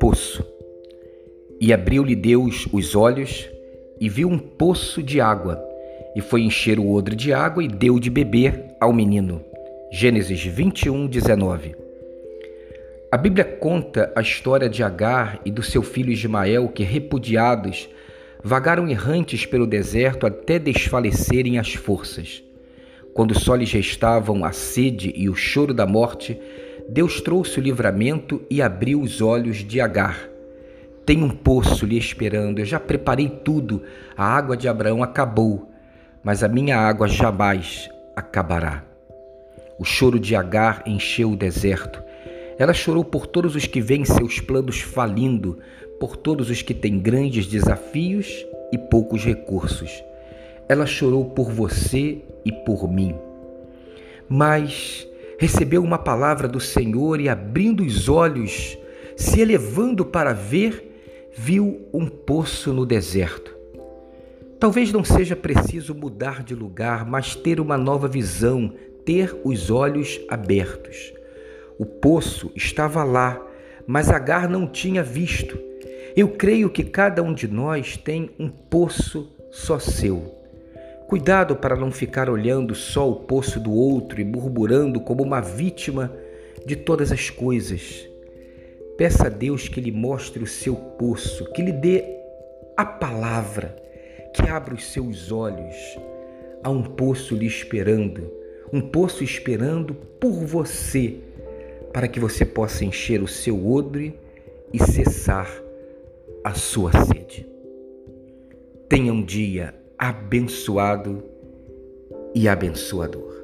Poço. E abriu-lhe Deus os olhos e viu um poço de água, e foi encher o odre de água e deu de beber ao menino. Gênesis 21, 19. A Bíblia conta a história de Agar e do seu filho Ismael que, repudiados, vagaram errantes pelo deserto até desfalecerem as forças. Quando só lhes restavam a sede e o choro da morte, Deus trouxe o livramento e abriu os olhos de Agar. Tem um poço lhe esperando, eu já preparei tudo, a água de Abraão acabou, mas a minha água jamais acabará. O choro de Agar encheu o deserto. Ela chorou por todos os que veem seus planos falindo, por todos os que têm grandes desafios e poucos recursos. Ela chorou por você e por mim. Mas recebeu uma palavra do Senhor e, abrindo os olhos, se elevando para ver, viu um poço no deserto. Talvez não seja preciso mudar de lugar, mas ter uma nova visão, ter os olhos abertos. O poço estava lá, mas Agar não tinha visto. Eu creio que cada um de nós tem um poço só seu. Cuidado para não ficar olhando só o poço do outro e murmurando como uma vítima de todas as coisas. Peça a Deus que lhe mostre o seu poço, que lhe dê a palavra, que abra os seus olhos. Há um poço lhe esperando um poço esperando por você, para que você possa encher o seu odre e cessar a sua sede. Tenha um dia abençoado e abençoador.